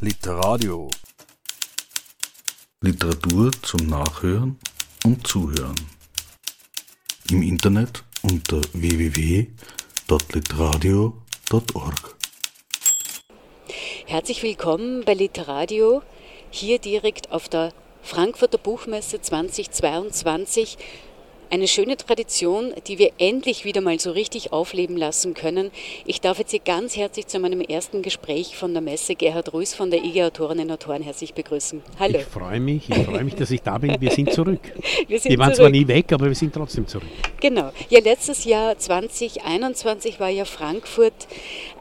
Literadio. Literatur zum Nachhören und Zuhören. Im Internet unter www.literadio.org. Herzlich willkommen bei Literadio, hier direkt auf der Frankfurter Buchmesse 2022 eine schöne Tradition, die wir endlich wieder mal so richtig aufleben lassen können. Ich darf jetzt hier ganz herzlich zu meinem ersten Gespräch von der Messe Gerhard Ruiz von der IG Autorinnen und Autoren herzlich begrüßen. Hallo. Ich freue mich, ich freue mich, dass ich da bin. Wir sind zurück. Wir, sind wir waren zurück. zwar nie weg, aber wir sind trotzdem zurück. Genau. Ja, letztes Jahr 2021 war ja Frankfurt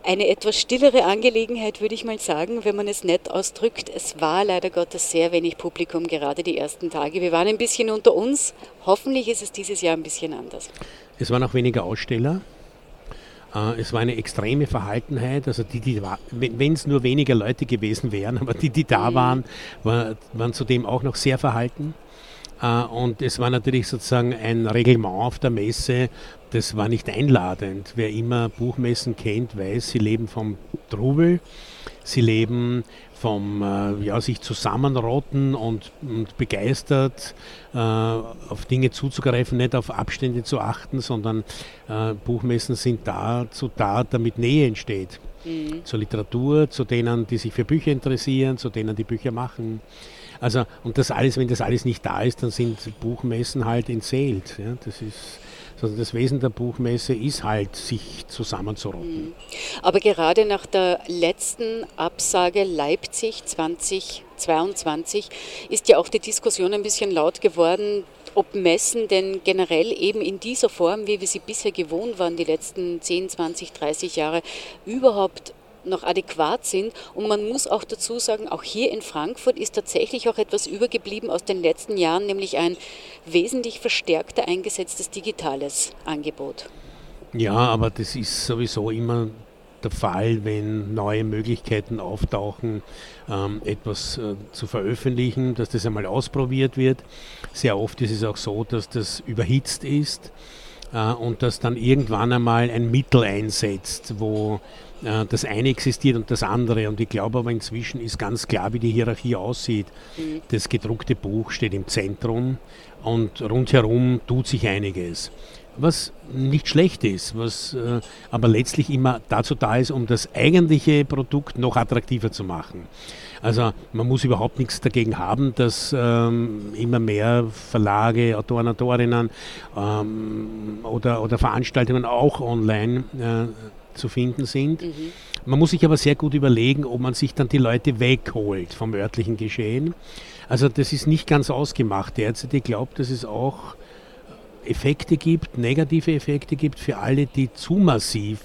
eine etwas stillere Angelegenheit, würde ich mal sagen, wenn man es nett ausdrückt. Es war leider Gottes sehr wenig Publikum, gerade die ersten Tage. Wir waren ein bisschen unter uns. Hoffentlich ist es dieses Jahr ein bisschen anders. Es waren auch weniger Aussteller. Äh, Es war eine extreme Verhaltenheit. Also die, die wenn es nur weniger Leute gewesen wären, aber die, die da waren, war, waren zudem auch noch sehr verhalten. Äh, Und es war natürlich sozusagen ein Reglement auf der Messe, das war nicht einladend. Wer immer Buchmessen kennt, weiß, sie leben vom Trubel, sie leben vom äh, ja, sich zusammenrotten und, und begeistert äh, auf Dinge zuzugreifen, nicht auf Abstände zu achten, sondern äh, Buchmessen sind dazu da, damit Nähe entsteht. Zur Literatur, zu denen, die sich für Bücher interessieren, zu denen, die Bücher machen. Also, und das alles, wenn das alles nicht da ist, dann sind Buchmessen halt entseelt. Ja? Das ist, also das Wesen der Buchmesse ist halt, sich zusammenzurotten. Aber gerade nach der letzten Absage Leipzig 2022 ist ja auch die Diskussion ein bisschen laut geworden, ob Messen denn generell eben in dieser Form, wie wir sie bisher gewohnt waren, die letzten 10, 20, 30 Jahre, überhaupt noch adäquat sind. Und man muss auch dazu sagen, auch hier in Frankfurt ist tatsächlich auch etwas übergeblieben aus den letzten Jahren, nämlich ein wesentlich verstärkter eingesetztes digitales Angebot. Ja, aber das ist sowieso immer der Fall, wenn neue Möglichkeiten auftauchen, ähm, etwas äh, zu veröffentlichen, dass das einmal ausprobiert wird. Sehr oft ist es auch so, dass das überhitzt ist äh, und dass dann irgendwann einmal ein Mittel einsetzt, wo das eine existiert und das andere. Und ich glaube aber inzwischen ist ganz klar, wie die Hierarchie aussieht. Das gedruckte Buch steht im Zentrum und rundherum tut sich einiges. Was nicht schlecht ist, was äh, aber letztlich immer dazu da ist, um das eigentliche Produkt noch attraktiver zu machen. Also man muss überhaupt nichts dagegen haben, dass ähm, immer mehr Verlage, Autoren, Autorinnen ähm, oder, oder Veranstaltungen auch online äh, zu finden sind. Man muss sich aber sehr gut überlegen, ob man sich dann die Leute wegholt vom örtlichen Geschehen. Also das ist nicht ganz ausgemacht. Derzeit, ich glaube, dass es auch Effekte gibt, negative Effekte gibt für alle, die zu massiv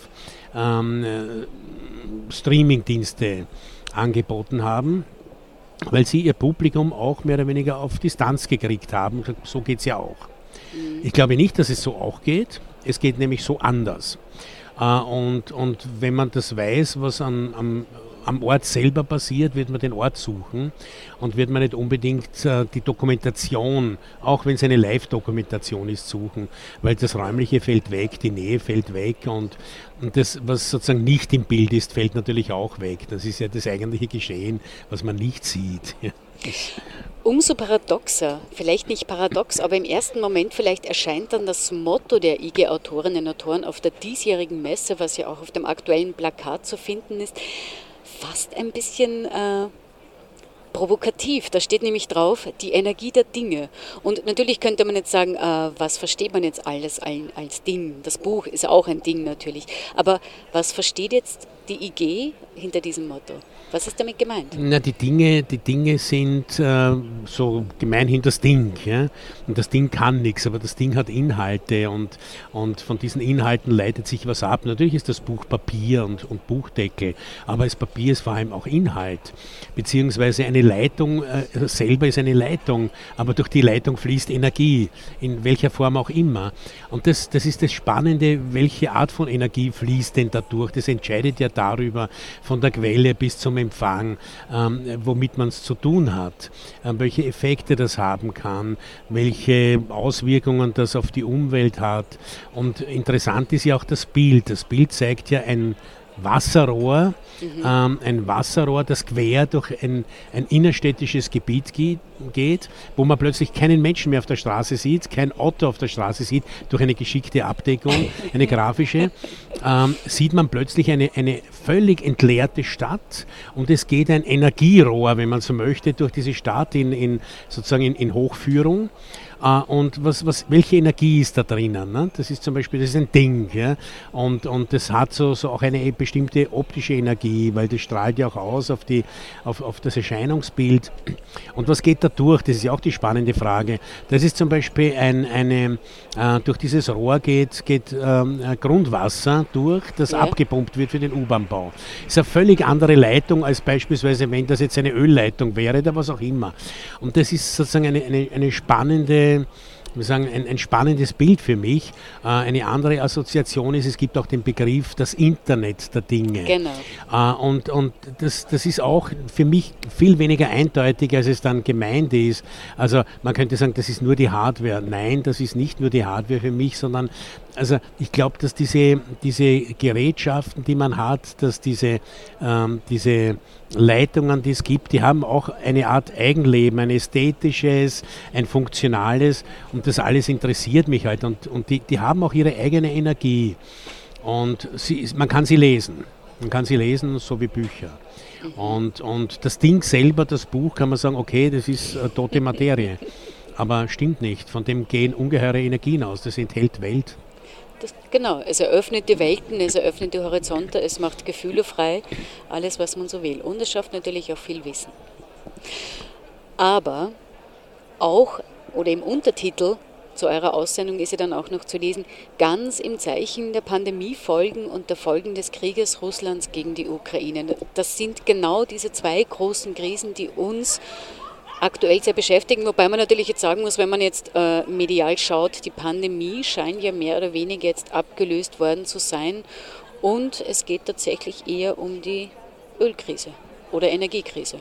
ähm, äh, Streamingdienste angeboten haben, weil sie ihr Publikum auch mehr oder weniger auf Distanz gekriegt haben. So geht es ja auch. Ich glaube nicht, dass es so auch geht. Es geht nämlich so anders. Äh, und, und wenn man das weiß, was an, am, am Ort selber passiert, wird man den Ort suchen und wird man nicht unbedingt äh, die Dokumentation, auch wenn es eine Live-Dokumentation ist, suchen, weil das Räumliche fällt weg, die Nähe fällt weg und, und das, was sozusagen nicht im Bild ist, fällt natürlich auch weg. Das ist ja das eigentliche Geschehen, was man nicht sieht. Umso paradoxer, vielleicht nicht paradox, aber im ersten Moment vielleicht erscheint dann das Motto der IG Autorinnen und Autoren auf der diesjährigen Messe, was ja auch auf dem aktuellen Plakat zu finden ist, fast ein bisschen äh, provokativ. Da steht nämlich drauf, die Energie der Dinge. Und natürlich könnte man jetzt sagen, äh, was versteht man jetzt alles als Ding? Das Buch ist auch ein Ding natürlich. Aber was versteht jetzt die IG hinter diesem Motto? Was ist damit gemeint? Na, die Dinge, die Dinge sind äh, so gemeinhin das Ding. Ja? Und das Ding kann nichts, aber das Ding hat Inhalte und, und von diesen Inhalten leitet sich was ab. Natürlich ist das Buch Papier und, und Buchdeckel, aber das Papier ist vor allem auch Inhalt. Beziehungsweise eine Leitung äh, selber ist eine Leitung, aber durch die Leitung fließt Energie, in welcher Form auch immer. Und das, das ist das Spannende, welche Art von Energie fließt denn dadurch. Das entscheidet ja darüber, von der Quelle bis zum Empfang, ähm, womit man es zu tun hat, ähm, welche Effekte das haben kann, welche Auswirkungen das auf die Umwelt hat. Und interessant ist ja auch das Bild. Das Bild zeigt ja ein Wasserrohr, mhm. ähm, ein Wasserrohr, das quer durch ein, ein innerstädtisches Gebiet geht, wo man plötzlich keinen Menschen mehr auf der Straße sieht, kein Auto auf der Straße sieht, durch eine geschickte Abdeckung, eine grafische, ähm, sieht man plötzlich eine, eine völlig entleerte Stadt und es geht ein Energierohr, wenn man so möchte, durch diese Stadt in, in sozusagen in, in Hochführung. Äh, und was, was, welche Energie ist da drinnen? Ne? Das ist zum Beispiel, das ist ein Ding. Ja? Und, und das hat so, so auch eine bestimmte optische Energie, weil das strahlt ja auch aus auf, die, auf, auf das Erscheinungsbild. Und was geht da durch? Das ist ja auch die spannende Frage. Das ist zum Beispiel ein, eine, äh, durch dieses Rohr geht, geht ähm, Grundwasser durch, das ja. abgepumpt wird für den U-Bahn-Bau. Ist eine völlig andere Leitung als beispielsweise, wenn das jetzt eine Ölleitung wäre oder was auch immer. Und das ist sozusagen eine, eine, eine spannende wir sagen, ein, ein, spannendes Bild für mich. Äh, eine andere Assoziation ist, es gibt auch den Begriff das Internet der Dinge. Genau. Äh, und und das, das ist auch für mich viel weniger eindeutig, als es dann gemeint ist. Also man könnte sagen, das ist nur die Hardware. Nein, das ist nicht nur die Hardware für mich, sondern also ich glaube, dass diese, diese Gerätschaften, die man hat, dass diese, ähm, diese Leitungen, die es gibt, die haben auch eine Art Eigenleben, ein ästhetisches, ein funktionales und das alles interessiert mich halt und, und die, die haben auch ihre eigene Energie und sie, man kann sie lesen. Man kann sie lesen, so wie Bücher. Und, und das Ding selber, das Buch, kann man sagen, okay, das ist äh, tote Materie. Aber stimmt nicht. Von dem gehen ungeheure Energien aus. Das enthält Welt. Das, genau, es eröffnet die Welten, es eröffnet die Horizonte, es macht Gefühle frei, alles, was man so will. Und es schafft natürlich auch viel Wissen. Aber auch, oder im Untertitel zu eurer Aussendung ist ja dann auch noch zu lesen, ganz im Zeichen der Pandemiefolgen und der Folgen des Krieges Russlands gegen die Ukraine. Das sind genau diese zwei großen Krisen, die uns aktuell sehr beschäftigen, wobei man natürlich jetzt sagen muss, wenn man jetzt äh, medial schaut, die Pandemie scheint ja mehr oder weniger jetzt abgelöst worden zu sein und es geht tatsächlich eher um die Ölkrise oder Energiekrise.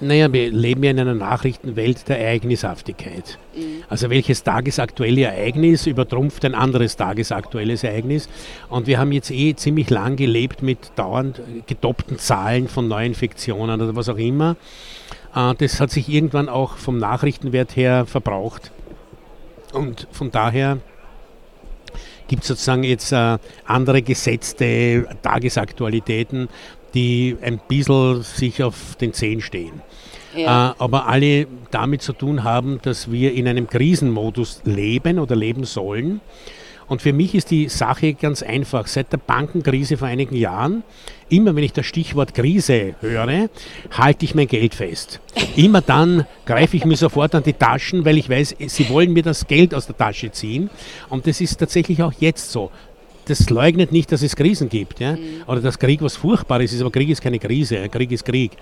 Naja, wir leben ja in einer Nachrichtenwelt der Ereignishaftigkeit. Mhm. Also welches tagesaktuelle Ereignis übertrumpft ein anderes tagesaktuelles Ereignis. Und wir haben jetzt eh ziemlich lang gelebt mit dauernd gedoppten Zahlen von Neuinfektionen oder was auch immer. Äh, das hat sich irgendwann auch vom Nachrichtenwert her verbraucht. Und von daher gibt es sozusagen jetzt äh, andere gesetzte Tagesaktualitäten, die ein bisschen sich auf den Zehen stehen. Ja. Äh, aber alle damit zu tun haben, dass wir in einem Krisenmodus leben oder leben sollen und für mich ist die Sache ganz einfach. Seit der Bankenkrise vor einigen Jahren, immer wenn ich das Stichwort Krise höre, halte ich mein Geld fest. Immer dann greife ich mir sofort an die Taschen, weil ich weiß, sie wollen mir das Geld aus der Tasche ziehen. Und das ist tatsächlich auch jetzt so das leugnet nicht, dass es Krisen gibt. Ja? Mhm. Oder dass Krieg was Furchtbares ist, aber Krieg ist keine Krise, Krieg ist Krieg.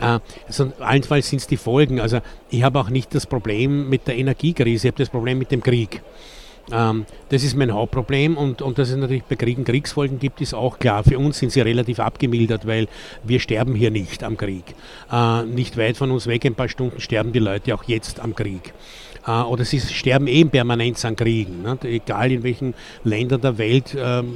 Äh, also allenfalls sind es die Folgen. Also ich habe auch nicht das Problem mit der Energiekrise, ich habe das Problem mit dem Krieg. Ähm, das ist mein Hauptproblem und, und dass es natürlich bei Kriegen Kriegsfolgen gibt, ist auch klar. Für uns sind sie relativ abgemildert, weil wir sterben hier nicht am Krieg. Äh, nicht weit von uns weg, ein paar Stunden sterben die Leute auch jetzt am Krieg. Äh, oder sie sterben eben permanent an Kriegen. Ne? Egal in welchen Ländern der Welt ähm,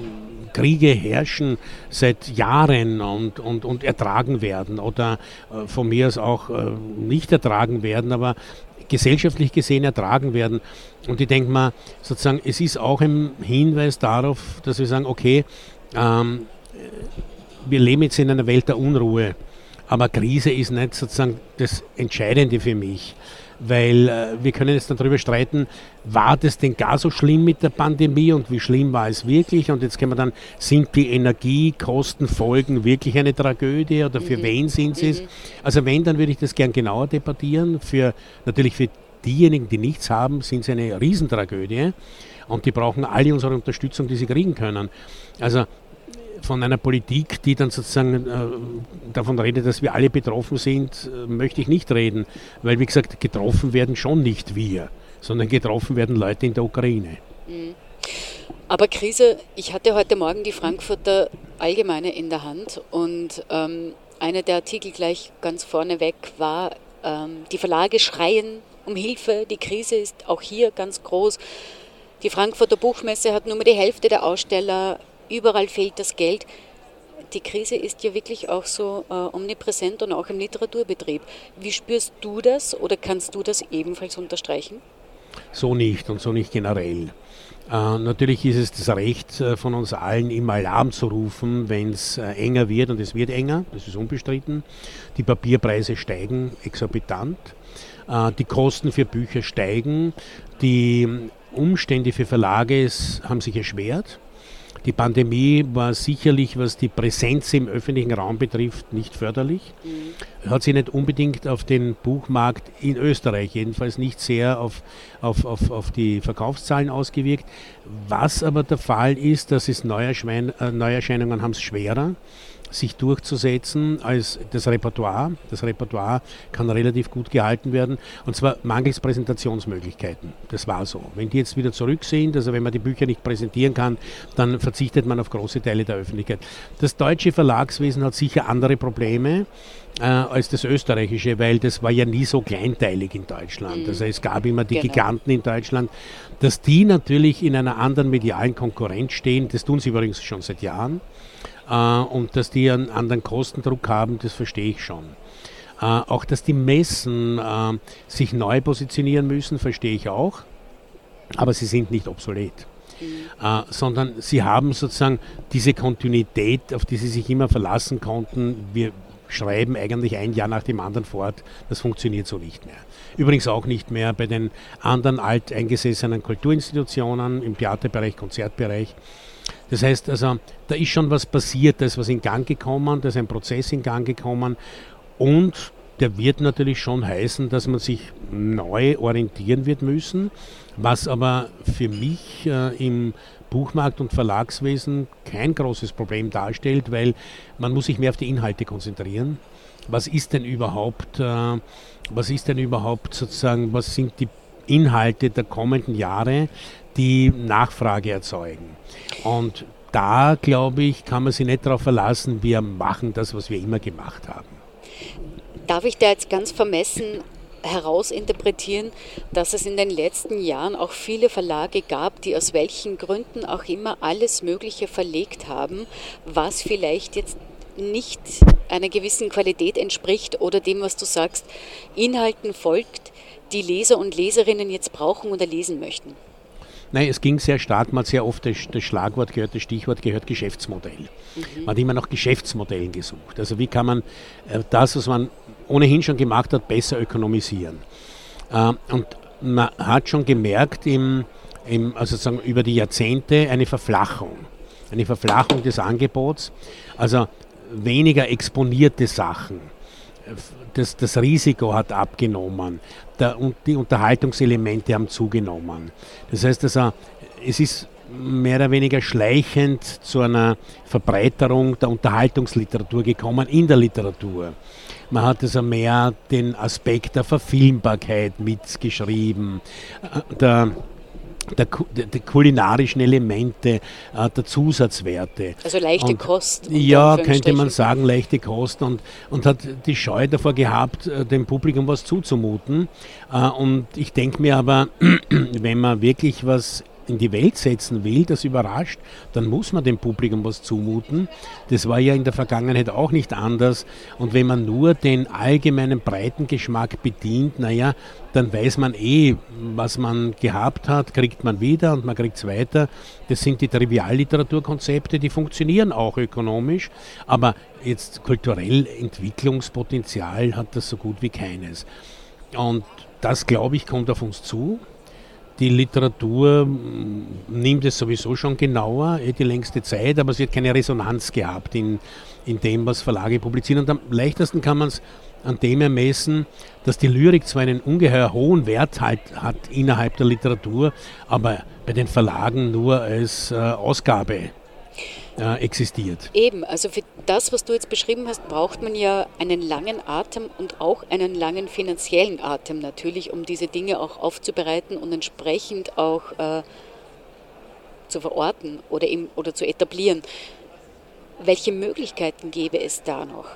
Kriege herrschen seit Jahren und, und, und ertragen werden oder äh, von mir aus auch äh, nicht ertragen werden, aber gesellschaftlich gesehen ertragen werden. Und ich denke mal, sozusagen, es ist auch ein Hinweis darauf, dass wir sagen, okay, ähm, wir leben jetzt in einer Welt der Unruhe, aber Krise ist nicht sozusagen das Entscheidende für mich weil äh, wir können jetzt darüber streiten, war das denn gar so schlimm mit der Pandemie und wie schlimm war es wirklich? Und jetzt können wir dann, sind die Energiekostenfolgen wirklich eine Tragödie oder für mhm. wen sind sie es? Mhm. Also wenn, dann würde ich das gern genauer debattieren. Für, natürlich für diejenigen, die nichts haben, sind es eine Riesentragödie und die brauchen alle unsere Unterstützung, die sie kriegen können. Also von einer Politik, die dann sozusagen äh, davon redet, dass wir alle betroffen sind, äh, möchte ich nicht reden, weil wie gesagt, getroffen werden schon nicht wir, sondern getroffen werden Leute in der Ukraine. Mhm. Aber Krise, ich hatte heute Morgen die Frankfurter Allgemeine in der Hand und ähm, einer der Artikel gleich ganz vorneweg war, ähm, die Verlage schreien um Hilfe, die Krise ist auch hier ganz groß. Die Frankfurter Buchmesse hat nur mehr die Hälfte der Aussteller überall fehlt das Geld. die Krise ist ja wirklich auch so äh, omnipräsent und auch im Literaturbetrieb. Wie spürst du das oder kannst du das ebenfalls unterstreichen? So nicht und so nicht generell. Äh, natürlich ist es das Recht äh, von uns allen, immer Alarm zu rufen, wenn es äh, enger wird und es wird enger, das ist unbestritten. Die Papierpreise steigen exorbitant, äh, die Kosten für Bücher steigen, die Umstände für Verlage haben sich erschwert. Die Pandemie war sicherlich, was die Präsenz im öffentlichen Raum betrifft, nicht förderlich. Mhm. Hat sich nicht unbedingt auf den Buchmarkt in Österreich, jedenfalls nicht sehr auf, auf, auf, auf die Verkaufszahlen ausgewirkt. Was aber der Fall ist, dass es äh, Neuerscheinungen haben es schwerer sich durchzusetzen als das Repertoire. Das Repertoire kann relativ gut gehalten werden und zwar mangels Präsentationsmöglichkeiten. Das war so. Wenn die jetzt wieder zurück sind, also wenn man die Bücher nicht präsentieren kann, dann verzichtet man auf große Teile der Öffentlichkeit. Das deutsche Verlagswesen hat sicher andere Probleme. Äh, als das österreichische, weil das war ja nie so kleinteilig in Deutschland. Mhm. Also es gab immer die genau. Giganten in Deutschland. Dass die natürlich in einer anderen medialen Konkurrenz stehen, das tun sie übrigens schon seit Jahren. Äh, und dass die einen anderen Kostendruck haben, das verstehe ich schon. Äh, auch dass die Messen äh, sich neu positionieren müssen, verstehe ich auch. Aber sie sind nicht obsolet. Mhm. sondern sie haben sozusagen diese Kontinuität, auf die sie sich immer verlassen konnten. Wir schreiben eigentlich ein Jahr nach dem anderen fort. Das funktioniert so nicht mehr. Übrigens auch nicht mehr bei den anderen alteingesessenen Kulturinstitutionen im Theaterbereich, Konzertbereich. Das heißt also, da ist schon was passiert, da ist was in Gang gekommen, da ist ein Prozess in Gang gekommen und der wird natürlich schon heißen, dass man sich neu orientieren wird müssen, was aber für mich äh, im Buchmarkt- und Verlagswesen kein großes Problem darstellt, weil man muss sich mehr auf die Inhalte konzentrieren. Was ist denn überhaupt, äh, was ist denn überhaupt sozusagen, was sind die Inhalte der kommenden Jahre, die Nachfrage erzeugen. Und da, glaube ich, kann man sich nicht darauf verlassen, wir machen das, was wir immer gemacht haben. Darf ich da jetzt ganz vermessen herausinterpretieren, dass es in den letzten Jahren auch viele Verlage gab, die aus welchen Gründen auch immer alles Mögliche verlegt haben, was vielleicht jetzt nicht einer gewissen Qualität entspricht oder dem, was du sagst, Inhalten folgt, die Leser und Leserinnen jetzt brauchen oder lesen möchten? Nein, es ging sehr stark, man hat sehr oft das, das Schlagwort gehört, das Stichwort gehört Geschäftsmodell. Mhm. Man hat immer nach Geschäftsmodellen gesucht. Also wie kann man äh, das, was man ohnehin schon gemacht hat, besser ökonomisieren. Äh, und man hat schon gemerkt, im, im, also sagen, über die Jahrzehnte eine Verflachung. Eine Verflachung des Angebots. Also weniger exponierte Sachen das, das Risiko hat abgenommen, der, und die Unterhaltungselemente haben zugenommen. Das heißt also, es ist mehr oder weniger schleichend zu einer Verbreiterung der Unterhaltungsliteratur gekommen in der Literatur. Man hat also mehr den Aspekt der Verfilmbarkeit mitgeschrieben, äh, der der, der, kulinarischen Elemente, äh, der Zusatzwerte. Also leichte und, Kost. Ja, könnte man sagen, leichte Kost und, und hat die Scheu davor gehabt, äh, dem Publikum was zuzumuten. Äh, und ich denke mir aber, wenn man wirklich was in die Welt setzen will, das überrascht, dann muss man dem Publikum was zumuten. Das war ja in der Vergangenheit auch nicht anders. Und wenn man nur den allgemeinen breiten Geschmack bedient, naja, dann weiß man eh, was man gehabt hat, kriegt man wieder und man kriegt es weiter. Das sind die Trivialliteraturkonzepte, die funktionieren auch ökonomisch, aber jetzt kulturell Entwicklungspotenzial hat das so gut wie keines. Und das, glaube ich, kommt auf uns zu. Die Literatur mm, nimmt es sowieso schon genauer, eh die längste Zeit, aber es wird keine Resonanz gehabt in, in dem, was Verlage publizieren. Und am leichtesten kann man es an dem ermessen, dass die Lyrik zwar einen ungeheuer hohen Wert halt hat innerhalb der Literatur, aber bei den Verlagen nur als äh, Ausgabe äh, existiert. Eben, also für das, was du jetzt beschrieben hast, braucht man ja einen langen Atem und auch einen langen finanziellen Atem natürlich, um diese Dinge auch aufzubereiten und entsprechend auch äh, zu verorten oder, eben, oder zu etablieren. Welche Möglichkeiten gäbe es da noch?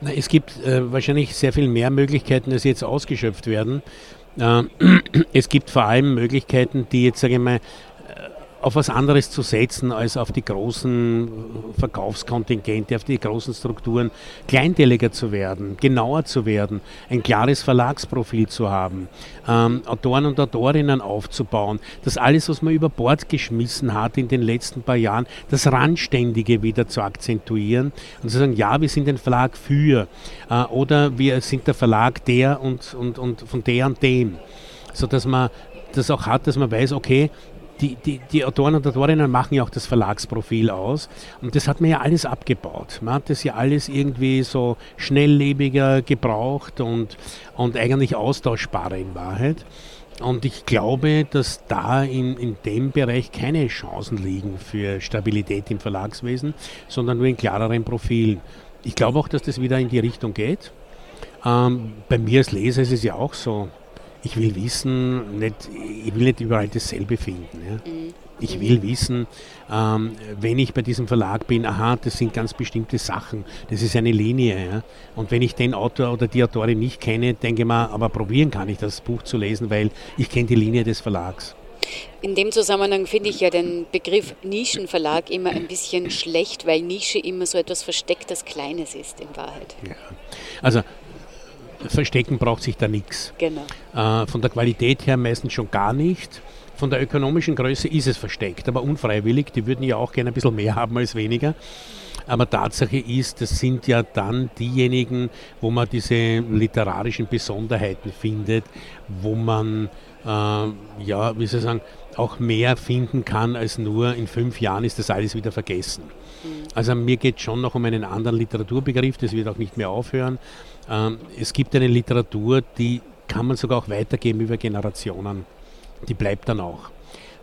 Na, es gibt äh, wahrscheinlich sehr viel mehr Möglichkeiten, als jetzt ausgeschöpft werden. Äh, es gibt vor allem Möglichkeiten, die jetzt, sage ich mal, auf was anderes zu setzen als auf die großen Verkaufskontingente, auf die großen Strukturen, kleinteiliger zu werden, genauer zu werden, ein klares Verlagsprofil zu haben, ähm, Autoren und Autorinnen aufzubauen, das alles, was man über Bord geschmissen hat in den letzten paar Jahren, das Randständige wieder zu akzentuieren und zu sagen, ja, wir sind ein Verlag für äh, oder wir sind der Verlag der und, und, und von der und dem, sodass man das auch hat, dass man weiß, okay, die, die, die Autoren und Autorinnen machen ja auch das Verlagsprofil aus. Und das hat man ja alles abgebaut. Man hat das ja alles irgendwie so schnelllebiger gebraucht und, und eigentlich austauschbarer in Wahrheit. Und ich glaube, dass da in, in dem Bereich keine Chancen liegen für Stabilität im Verlagswesen, sondern nur in klareren Profilen. Ich glaube auch, dass das wieder in die Richtung geht. Ähm, bei mir als Leser ist es ja auch so ich will wissen, nicht, ich will nicht überall dasselbe finden. Ja. Mhm. Ich will wissen, ähm, wenn ich bei diesem Verlag bin, aha, das sind ganz bestimmte Sachen, das ist eine Linie. Ja. Und wenn ich den Autor oder die Autorin nicht kenne, denke ich mal, aber probieren kann ich das Buch zu lesen, weil ich kenne die Linie des Verlags. In dem Zusammenhang finde ich ja den Begriff Nischenverlag immer ein bisschen schlecht, weil Nische immer so etwas Verstecktes Kleines ist in Wahrheit. Ja. Also verstecken braucht sich da nichts. Genau. Äh, von der Qualität her meistens schon gar nicht. Von der ökonomischen Größe ist es versteckt, aber unfreiwillig. Die würden ja auch gerne ein bisschen mehr haben als weniger. Aber Tatsache ist, das sind ja dann diejenigen, wo man diese literarischen Besonderheiten findet, wo man, äh, ja, wie soll ich sagen, auch mehr finden kann als nur in fünf Jahren ist das alles wieder vergessen. Mhm. Also mir geht es schon noch um einen anderen Literaturbegriff, das wird auch nicht mehr aufhören. Ähm, es gibt eine Literatur, die kann man sogar auch weitergeben über Generationen. Die bleibt dann auch.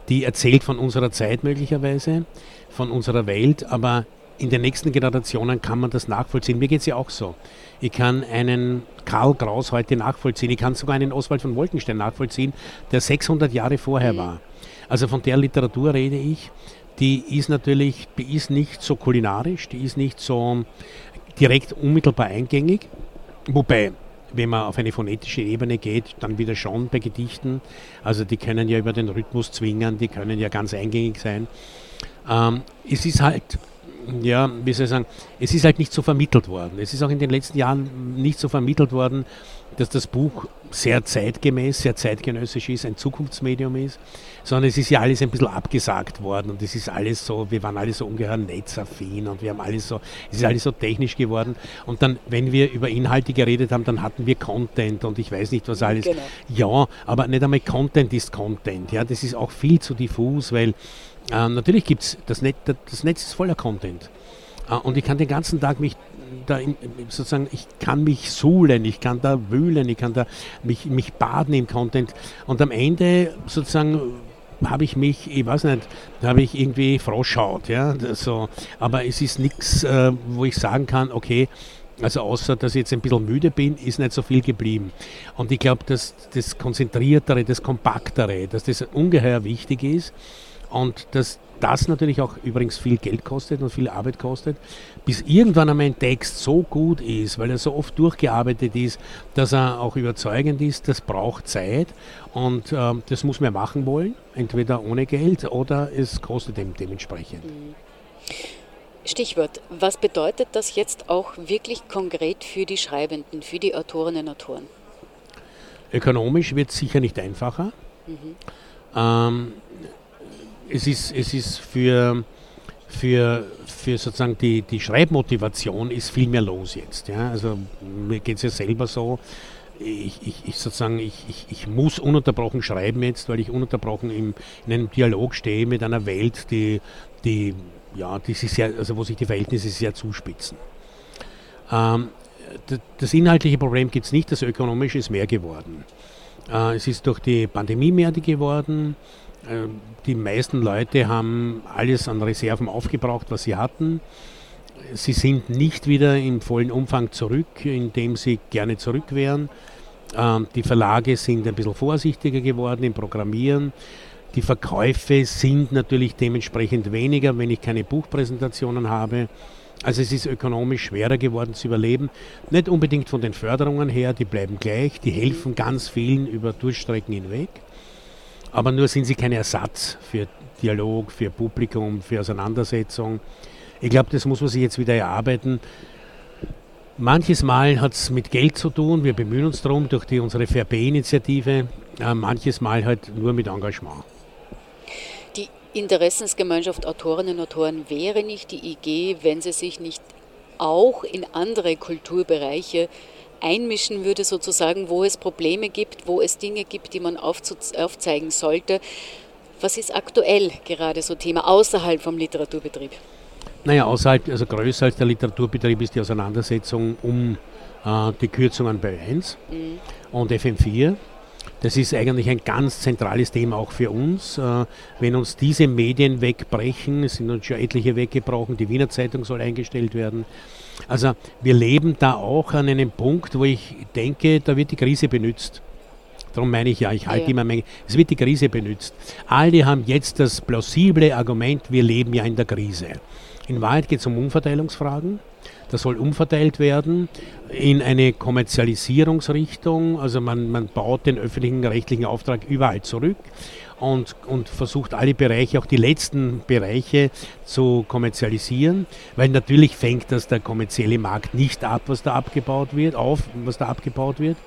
Die erzählt von unserer Zeit möglicherweise, von unserer Welt, aber in den nächsten Generationen kann man das nachvollziehen. Mir geht es ja auch so. Ich kann einen Karl Kraus heute nachvollziehen. Ich kann sogar einen Oswald von Wolkenstein nachvollziehen, der 600 Jahre vorher mhm. war. Also von der Literatur rede ich. Die ist natürlich, die ist nicht so kulinarisch, die ist nicht so direkt unmittelbar eingängig, Wobei, wenn man auf eine phonetische Ebene geht, dann wieder schon bei Gedichten. Also die können ja über den Rhythmus zwingen, die können ja ganz eingängig sein. Ähm, es ist halt, ja, wie soll ich sagen, es ist halt nicht so vermittelt worden. Es ist auch in den letzten Jahren nicht so vermittelt worden, dass das Buch sehr zeitgemäß, sehr zeitgenössisch ist, ein Zukunftsmedium ist, sondern es ist ja alles ein bisschen abgesagt worden und es ist alles so, wir waren alle so ungeheuer netzaffin und wir haben alles so, es ist alles so technisch geworden und dann, wenn wir über Inhalte geredet haben, dann hatten wir Content und ich weiß nicht was alles. Genau. Ja, aber nicht einmal Content ist Content, ja, das ist auch viel zu diffus, weil äh, natürlich gibt es, das, Net, das Netz ist voller Content äh, und ich kann den ganzen Tag mich da sozusagen, ich kann mich suhlen, ich kann da wühlen, ich kann da mich, mich baden im Content und am Ende sozusagen habe ich mich, ich weiß nicht, habe ich irgendwie frohschaut, ja, so, aber es ist nichts, äh, wo ich sagen kann, okay, also außer, dass ich jetzt ein bisschen müde bin, ist nicht so viel geblieben. Und ich glaube, dass das Konzentriertere, das Kompaktere, dass das ungeheuer wichtig ist und dass das natürlich auch übrigens viel Geld kostet und viel Arbeit kostet, bis irgendwann einmal ein Text so gut ist, weil er so oft durchgearbeitet ist, dass er auch überzeugend ist, das braucht Zeit und äh, das muss man machen wollen, entweder ohne Geld oder es kostet dem dementsprechend. Mhm. Stichwort, was bedeutet das jetzt auch wirklich konkret für die Schreibenden, für die Autorinnen und Autoren? Ökonomisch wird es sicher nicht einfacher. Mhm. Ähm, es ist, es ist für, für, für sozusagen die, die Schreibmotivation ist viel mehr los jetzt. Ja? Also mir geht es ja selber so, ich, ich, ich, sozusagen, ich, ich, ich muss ununterbrochen schreiben jetzt, weil ich ununterbrochen im, in einem Dialog stehe mit einer Welt, die, die, ja, die sich sehr, also wo sich die Verhältnisse sehr zuspitzen. Ähm, das inhaltliche Problem gibt es nicht, das ökonomische ist mehr geworden. Äh, es ist durch die Pandemie mehr geworden. Ähm, die meisten Leute haben alles an Reserven aufgebraucht, was sie hatten. Sie sind nicht wieder im vollen Umfang zurück, indem sie gerne zurück wären. Ähm, die Verlage sind ein bisschen vorsichtiger geworden im Programmieren. Die Verkäufe sind natürlich dementsprechend weniger, wenn ich keine Buchpräsentationen habe. Also es ist ökonomisch schwerer geworden zu überleben. Nicht unbedingt von den Förderungen her, die bleiben gleich, die helfen ganz vielen über Durchstrecken hinweg aber nur sind sie kein Ersatz für Dialog, für Publikum, für Auseinandersetzung. Ich glaube, das muss man sich jetzt wieder erarbeiten. Manches Mal hat es mit Geld zu tun, wir bemühen uns darum durch die, unsere VRB-Initiative, äh, manches Mal halt nur mit Engagement. Die Interessensgemeinschaft Autorinnen und Autoren wäre nicht die IG, wenn sie sich nicht auch in andere Kulturbereiche einmischen würde, sozusagen, wo es Probleme gibt, wo es Dinge gibt, die man aufzeigen sollte. Was ist aktuell gerade so Thema außerhalb vom Literaturbetrieb? Naja, außerhalb, also größer als der Literaturbetrieb ist die Auseinandersetzung um äh, die Kürzungen bei 1 mhm. und FM4. Das ist eigentlich ein ganz zentrales Thema auch für uns. Äh, wenn uns diese Medien wegbrechen, es sind uns schon etliche weggebrochen, die Wiener Zeitung soll eingestellt werden. Also wir leben da auch an einem Punkt, wo ich denke, da wird die Krise benutzt. Darum meine ich ja, ich halte ja. immer, mein, es wird die Krise benutzt. Alle haben jetzt das plausible Argument, wir leben ja in der Krise. In Wahrheit geht es um Umverteilungsfragen. Das soll umverteilt werden in eine Kommerzialisierungsrichtung. Also man, man baut den öffentlichen rechtlichen Auftrag überall zurück und, und versucht alle Bereiche, auch die letzten Bereiche zu kommerzialisieren, weil natürlich fängt das der kommerzielle Markt nicht ab, was da abgebaut wird, auf, was da abgebaut wird.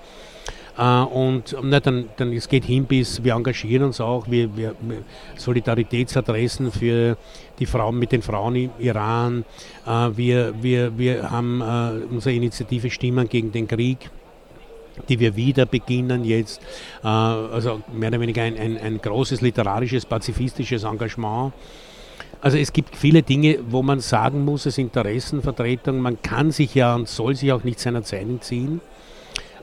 Äh, und na, dann, dann es geht hin bis, wir engagieren uns auch, wir, wir Solidaritätsadressen für die Frauen mit den Frauen im Iran. Äh, wir, wir, wir haben äh, unsere Initiative Stimmen gegen den Krieg die wir wieder beginnen jetzt. Also mehr oder weniger ein, ein, ein großes literarisches, pazifistisches Engagement. Also es gibt viele Dinge, wo man sagen muss, es Interessenvertretung, man kann sich ja und soll sich auch nicht seiner Zeit entziehen.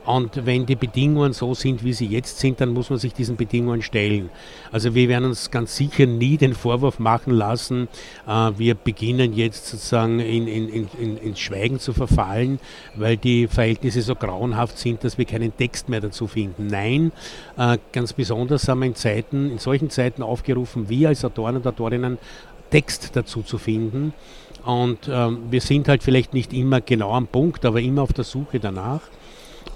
Und wenn die Bedingungen so sind, wie sie jetzt sind, dann muss man sich diesen Bedingungen stellen. Also wir werden uns ganz sicher nie den Vorwurf machen lassen, äh, wir beginnen jetzt sozusagen in, in, in, ins Schweigen zu verfallen, weil die Verhältnisse so grauenhaft sind, dass wir keinen Text mehr dazu finden. Nein, äh, ganz besonders haben wir in Zeiten, in solchen Zeiten aufgerufen, wir als Autoren und Autorinnen Text dazu zu finden. Und ähm, wir sind halt vielleicht nicht immer genau am Punkt, aber immer auf der Suche danach.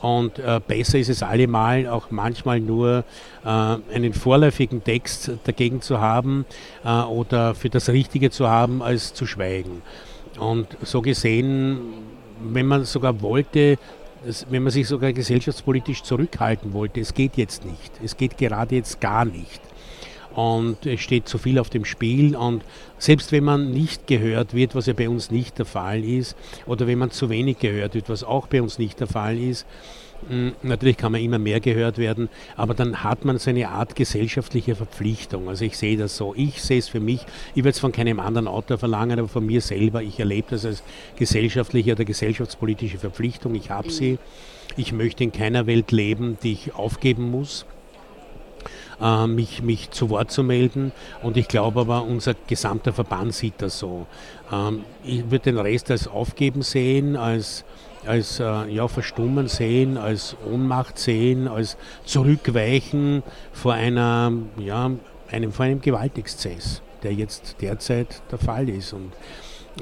Und äh, besser ist es allemal auch manchmal nur äh, einen vorläufigen Text dagegen zu haben äh, oder für das Richtige zu haben, als zu schweigen. Und so gesehen, wenn man sogar wollte, wenn man sich sogar gesellschaftspolitisch zurückhalten wollte, es geht jetzt nicht. Es geht gerade jetzt gar nicht und es steht zu viel auf dem Spiel und selbst wenn man nicht gehört wird, was ja bei uns nicht der Fall ist, oder wenn man zu wenig gehört wird, was auch bei uns nicht der Fall ist, hm, Natürlich kann man immer mehr gehört werden, aber dann hat man so eine Art gesellschaftliche Verpflichtung. Also ich sehe das so. Ich sehe es für mich, ich werde es von keinem anderen Autor verlangen, aber von mir selber, ich erlebe das als gesellschaftliche oder gesellschaftspolitische Verpflichtung. Ich habe sie. Ich möchte in keiner Welt leben, die ich aufgeben muss äh, mich, mich zu Wort zu melden. Und ich glaube aber, unser gesamter Verband sieht das so. Ähm, ich würde den Rest als Aufgeben sehen, als als äh, ja, Verstummen sehen, als Ohnmacht sehen, als Zurückweichen vor einer, ja, einem, vor einem Gewaltexzess, der jetzt derzeit der Fall ist. Und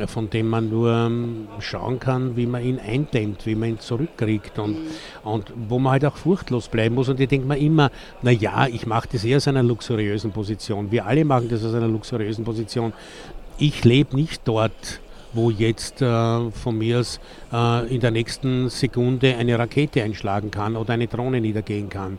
von dem man nur ähm, schauen kann, wie man ihn eindämmt, wie man ihn zurückkriegt und, und wo man halt auch furchtlos bleiben muss. Und ich denke mir immer, naja, ich mache das eher aus einer luxuriösen Position. Wir alle machen das aus einer luxuriösen Position. Ich lebe nicht dort, wo jetzt äh, von mir aus äh, in der nächsten Sekunde eine Rakete einschlagen kann oder eine Drohne niedergehen kann.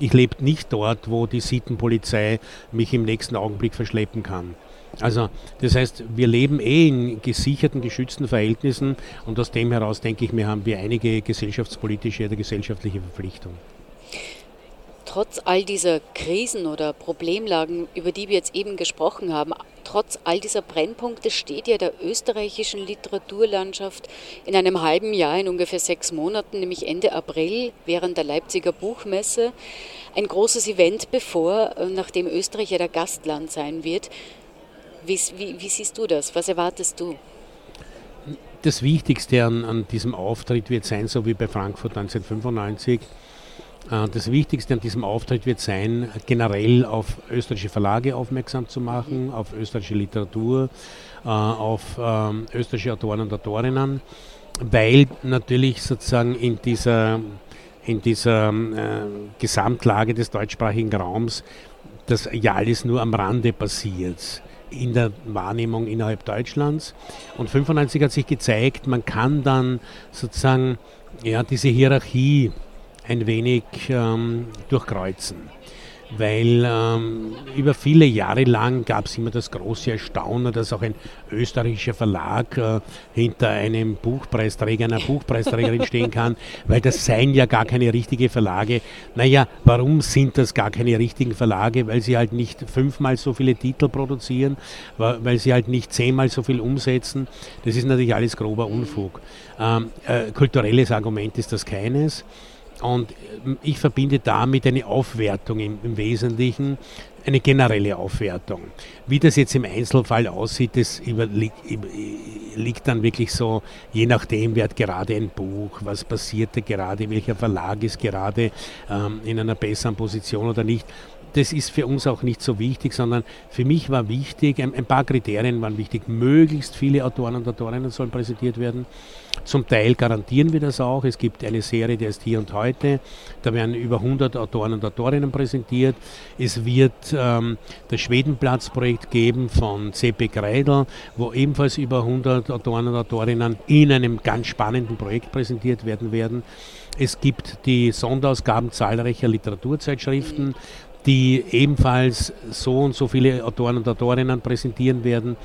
Ich lebe nicht dort, wo die Sittenpolizei mich im nächsten Augenblick verschleppen kann. Also das heißt, wir leben eh in gesicherten, geschützten Verhältnissen und aus dem heraus denke ich mir, haben wir einige gesellschaftspolitische oder gesellschaftliche Verpflichtungen. Trotz all dieser Krisen oder Problemlagen, über die wir jetzt eben gesprochen haben, trotz all dieser Brennpunkte steht ja der österreichischen Literaturlandschaft in einem halben Jahr, in ungefähr sechs Monaten, nämlich Ende April, während der Leipziger Buchmesse, ein großes Event bevor, äh, nachdem Österreich ja der Gastland sein wird. Wie, wie, wie siehst du das? Was erwartest du? Das Wichtigste an, an diesem Auftritt wird sein, so wie bei Frankfurt 1995, äh, das Wichtigste an diesem Auftritt wird sein, generell auf österreichische Verlage aufmerksam zu machen, auf österreichische Literatur, äh, auf ähm, österreichische Autoren und Autorinnen, weil natürlich sozusagen in dieser, in dieser äh, Gesamtlage des deutschsprachigen Raums das ja alles nur am Rande passiert in der Wahrnehmung innerhalb Deutschlands. Und 95 hat sich gezeigt, man kann dann sozusagen ja, diese Hierarchie ein wenig ähm, durchkreuzen weil ähm, über viele Jahre lang gab es immer das große Erstaunen, dass auch ein österreichischer Verlag äh, hinter einem Buchpreisträger, einer Buchpreisträgerin stehen kann, weil das seien ja gar keine richtigen Verlage. Naja, warum sind das gar keine richtigen Verlage? Weil sie halt nicht fünfmal so viele Titel produzieren, weil sie halt nicht zehnmal so viel umsetzen. Das ist natürlich alles grober Unfug. Ähm, äh, kulturelles Argument ist das keines. Und ähm, ich verbinde damit eine Aufwertung im, im, Wesentlichen, eine generelle Aufwertung. Wie das jetzt im Einzelfall aussieht, das liegt, liegt dann wirklich so, je nachdem, wer hat gerade ein Buch, was passierte gerade, welcher Verlag ist gerade ähm, in einer besseren Position oder nicht das ist für uns auch nicht so wichtig, sondern für mich war wichtig, ein, paar Kriterien waren wichtig. Möglichst viele Autoren und Autorinnen sollen präsentiert werden. Zum Teil garantieren wir das auch. Es gibt eine Serie, die heißt Hier und Heute. Da werden über 100 Autoren und Autorinnen präsentiert. Es wird ähm, das Schwedenplatzprojekt geben von C.P. Kreidel, wo ebenfalls über 100 Autoren und Autorinnen in einem ganz spannenden Projekt präsentiert werden werden. Es gibt die Sonderausgaben zahlreicher Literaturzeitschriften, die ebenfalls so und so viele Autoren und Autorinnen präsentieren werden.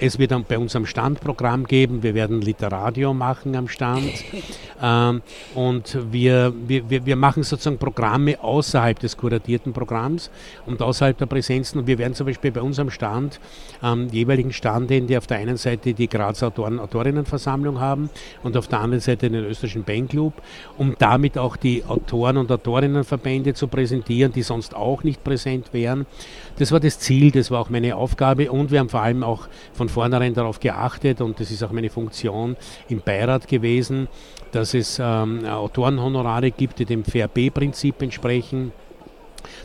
Es wird dann bei uns am Stand Programm geben. Wir werden Literadio machen am Stand. ähm, und wir, wir, wir machen sozusagen Programme außerhalb des kuratierten Programms und außerhalb der Präsenzen. Und wir werden zum Beispiel bei uns am Stand am jeweiligen Stand, die auf der einen Seite die Grazer Autoren Autorinnenversammlung haben und auf der anderen Seite den österreichischen Bandclub, um damit auch die Autoren und Autorinnenverbände zu präsentieren, die sonst auch nicht präsent wären. Das war das Ziel, das war auch meine Aufgabe und wir haben vor allem auch von vornherein darauf geachtet und das ist auch meine Funktion im Beirat gewesen, dass es ähm, Autorenhonorare gibt, die dem Fair-B-Prinzip entsprechen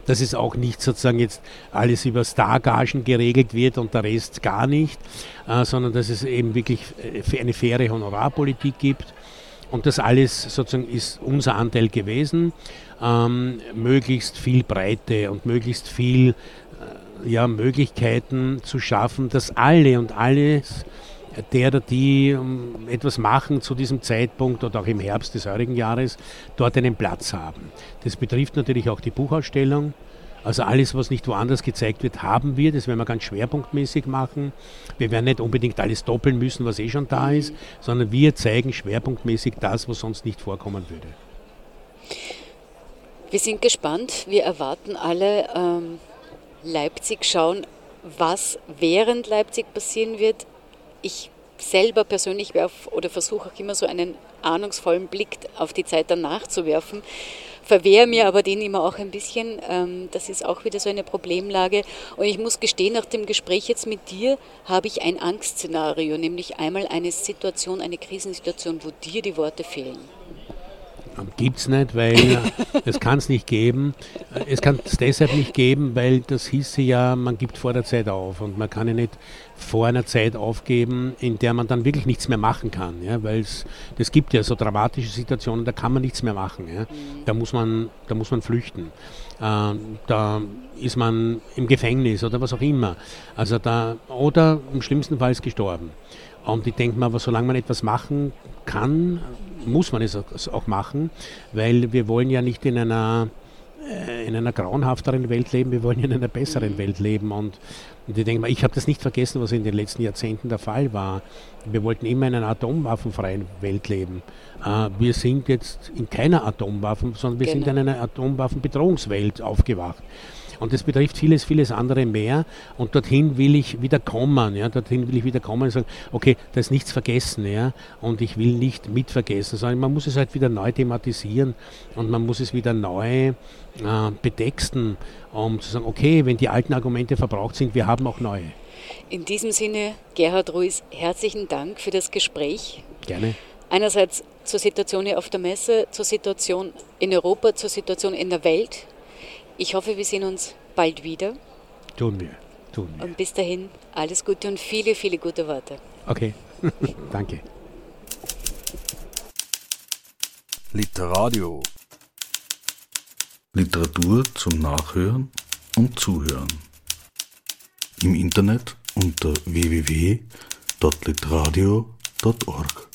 dass es auch nicht sozusagen jetzt alles über Stargagen geregelt wird und der Rest gar nicht, äh, sondern dass es eben wirklich äh, eine faire Honorarpolitik gibt. Und das alles sozusagen ist unser Anteil gewesen, ähm, möglichst viel Breite und möglichst viel ja, Möglichkeiten zu schaffen, dass alle und alles der oder die ähm, etwas machen zu diesem Zeitpunkt oder auch im Herbst des heurigen Jahres, dort einen Platz haben. Das betrifft natürlich auch die Buchausstellung. Also alles, was nicht woanders gezeigt wird, haben wir. Das werden wir ganz schwerpunktmäßig machen. Wir werden nicht unbedingt alles doppeln müssen, was eh schon da ist, sondern wir zeigen schwerpunktmäßig das, was sonst nicht vorkommen würde. Wir sind gespannt. Wir erwarten alle ähm, Leipzig schauen, was während Leipzig passieren wird. Ich selber persönlich werfe oder versuche auch immer so einen ahnungsvollen Blick auf die Zeit danach zu werfen, verwehre mir aber den immer auch ein bisschen. Ähm, das ist auch wieder so eine Problemlage. Und ich muss gestehen, nach dem Gespräch jetzt mit dir habe ich ein Angstszenario, nämlich einmal eine Situation, eine Krisensituation, wo dir die Worte fehlen. Gibt es nicht, weil es kann es nicht geben. Es kann es deshalb nicht geben, weil das hieße ja, man gibt vor der Zeit auf und man kann ja nicht vor einer Zeit aufgeben, in der man dann wirklich nichts mehr machen kann. Ja? Weil es das gibt ja so dramatische Situationen, da kann man nichts mehr machen. Ja? Da, muss man, da muss man flüchten. Äh, da ist man im Gefängnis oder was auch immer. Also da, oder im schlimmsten Fall ist gestorben. Und ich denke mal, aber solange man etwas machen kann, muss man es auch machen, weil wir wollen ja nicht in einer äh, in einer grauenhafteren Welt leben, wir wollen in einer besseren Welt leben. Und, und ich denke mal, ich habe das nicht vergessen, was in den letzten Jahrzehnten der Fall war. Wir wollten immer in einer atomwaffenfreien Welt leben. Äh, wir sind jetzt in keiner Atomwaffen, sondern wir genau. sind in einer Atomwaffenbedrohungswelt aufgewacht. Und das betrifft vieles, vieles andere mehr. Und dorthin will ich wieder kommen. Ja? Dorthin will ich wieder kommen und sagen, okay, da ist nichts vergessen. Ja? Und ich will nicht mitvergessen, sondern man muss es halt wieder neu thematisieren und man muss es wieder neu äh, betexten, um zu sagen, okay, wenn die alten Argumente verbraucht sind, wir haben auch neue. In diesem Sinne, Gerhard Ruiz, herzlichen Dank für das Gespräch. Gerne. Einerseits zur Situation hier auf der Messe, zur Situation in Europa, zur Situation in der Welt. Ich hoffe, wir sehen uns bald wieder. Tun wir. Tun wir. Und bis dahin alles Gute und viele, viele gute Worte. Okay, danke. Literadio. Literatur zum Nachhören und Zuhören. Im Internet unter www.litradio.org.